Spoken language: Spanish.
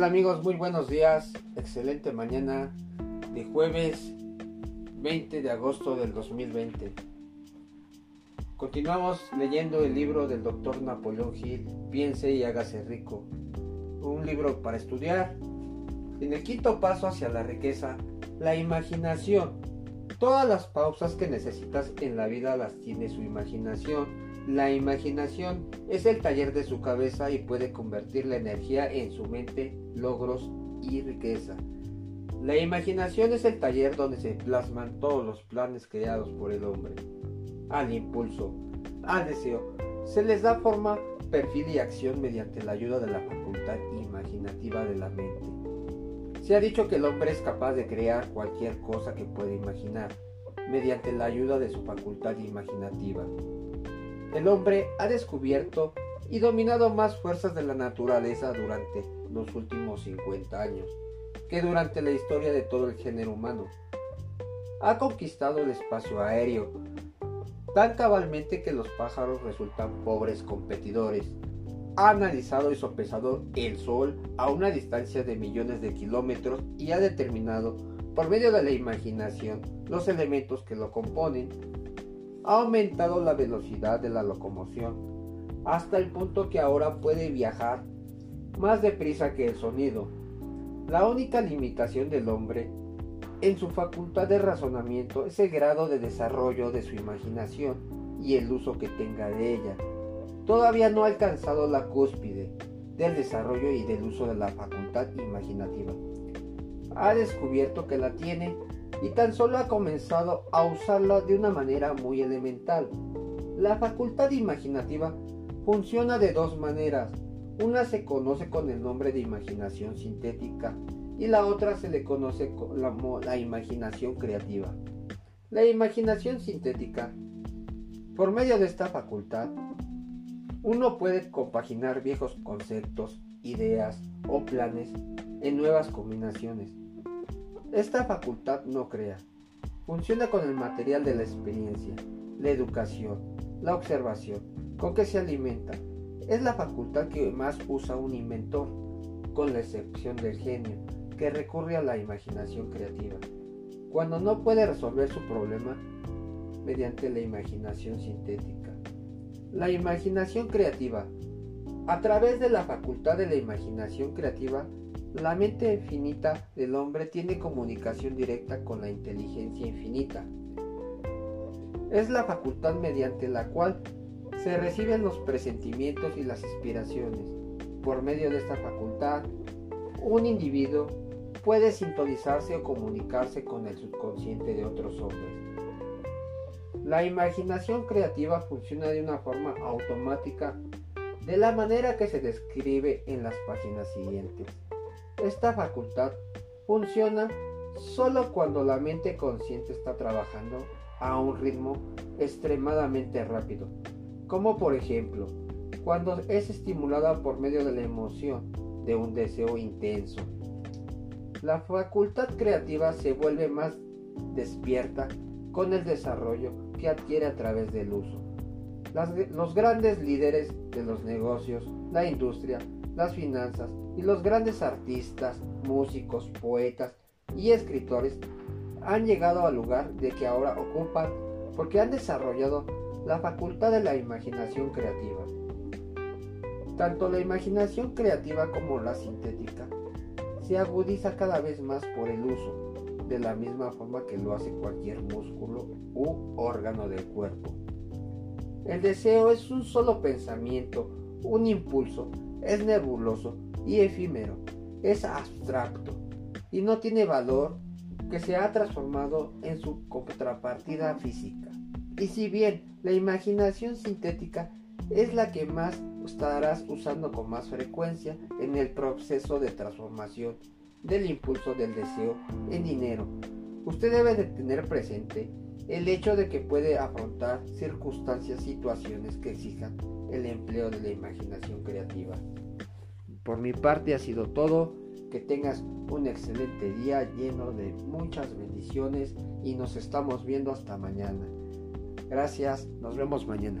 Hola amigos, muy buenos días. Excelente mañana de jueves 20 de agosto del 2020. Continuamos leyendo el libro del doctor Napoleón Hill, Piense y hágase rico. Un libro para estudiar. En el quinto paso hacia la riqueza, la imaginación. Todas las pausas que necesitas en la vida las tiene su imaginación la imaginación es el taller de su cabeza y puede convertir la energía en su mente, logros y riqueza. La imaginación es el taller donde se plasman todos los planes creados por el hombre. Al impulso, al deseo, se les da forma, perfil y acción mediante la ayuda de la facultad imaginativa de la mente. Se ha dicho que el hombre es capaz de crear cualquier cosa que pueda imaginar, mediante la ayuda de su facultad imaginativa el hombre ha descubierto y dominado más fuerzas de la naturaleza durante los últimos 50 años que durante la historia de todo el género humano. Ha conquistado el espacio aéreo tan cabalmente que los pájaros resultan pobres competidores. Ha analizado y sopesado el Sol a una distancia de millones de kilómetros y ha determinado, por medio de la imaginación, los elementos que lo componen ha aumentado la velocidad de la locomoción hasta el punto que ahora puede viajar más deprisa que el sonido. La única limitación del hombre en su facultad de razonamiento es el grado de desarrollo de su imaginación y el uso que tenga de ella. Todavía no ha alcanzado la cúspide del desarrollo y del uso de la facultad imaginativa. Ha descubierto que la tiene y tan solo ha comenzado a usarla de una manera muy elemental. La facultad imaginativa funciona de dos maneras. Una se conoce con el nombre de imaginación sintética y la otra se le conoce como la imaginación creativa. La imaginación sintética, por medio de esta facultad, uno puede compaginar viejos conceptos, ideas o planes en nuevas combinaciones esta facultad no crea. Funciona con el material de la experiencia, la educación, la observación, con que se alimenta. Es la facultad que más usa un inventor, con la excepción del genio, que recurre a la imaginación creativa. Cuando no puede resolver su problema mediante la imaginación sintética. La imaginación creativa. A través de la facultad de la imaginación creativa la mente infinita del hombre tiene comunicación directa con la inteligencia infinita. Es la facultad mediante la cual se reciben los presentimientos y las inspiraciones. Por medio de esta facultad, un individuo puede sintonizarse o comunicarse con el subconsciente de otros hombres. La imaginación creativa funciona de una forma automática de la manera que se describe en las páginas siguientes. Esta facultad funciona solo cuando la mente consciente está trabajando a un ritmo extremadamente rápido, como por ejemplo cuando es estimulada por medio de la emoción de un deseo intenso. La facultad creativa se vuelve más despierta con el desarrollo que adquiere a través del uso. los grandes líderes de los negocios, la industria, las finanzas y los grandes artistas, músicos, poetas y escritores han llegado al lugar de que ahora ocupan porque han desarrollado la facultad de la imaginación creativa. Tanto la imaginación creativa como la sintética se agudiza cada vez más por el uso, de la misma forma que lo hace cualquier músculo u órgano del cuerpo. El deseo es un solo pensamiento, un impulso es nebuloso y efímero, es abstracto y no tiene valor que se ha transformado en su contrapartida física. Y si bien la imaginación sintética es la que más estarás usando con más frecuencia en el proceso de transformación del impulso del deseo en dinero, usted debe de tener presente el hecho de que puede afrontar circunstancias, situaciones que exijan el empleo de la imaginación creativa. Por mi parte ha sido todo. Que tengas un excelente día lleno de muchas bendiciones y nos estamos viendo hasta mañana. Gracias, nos vemos mañana.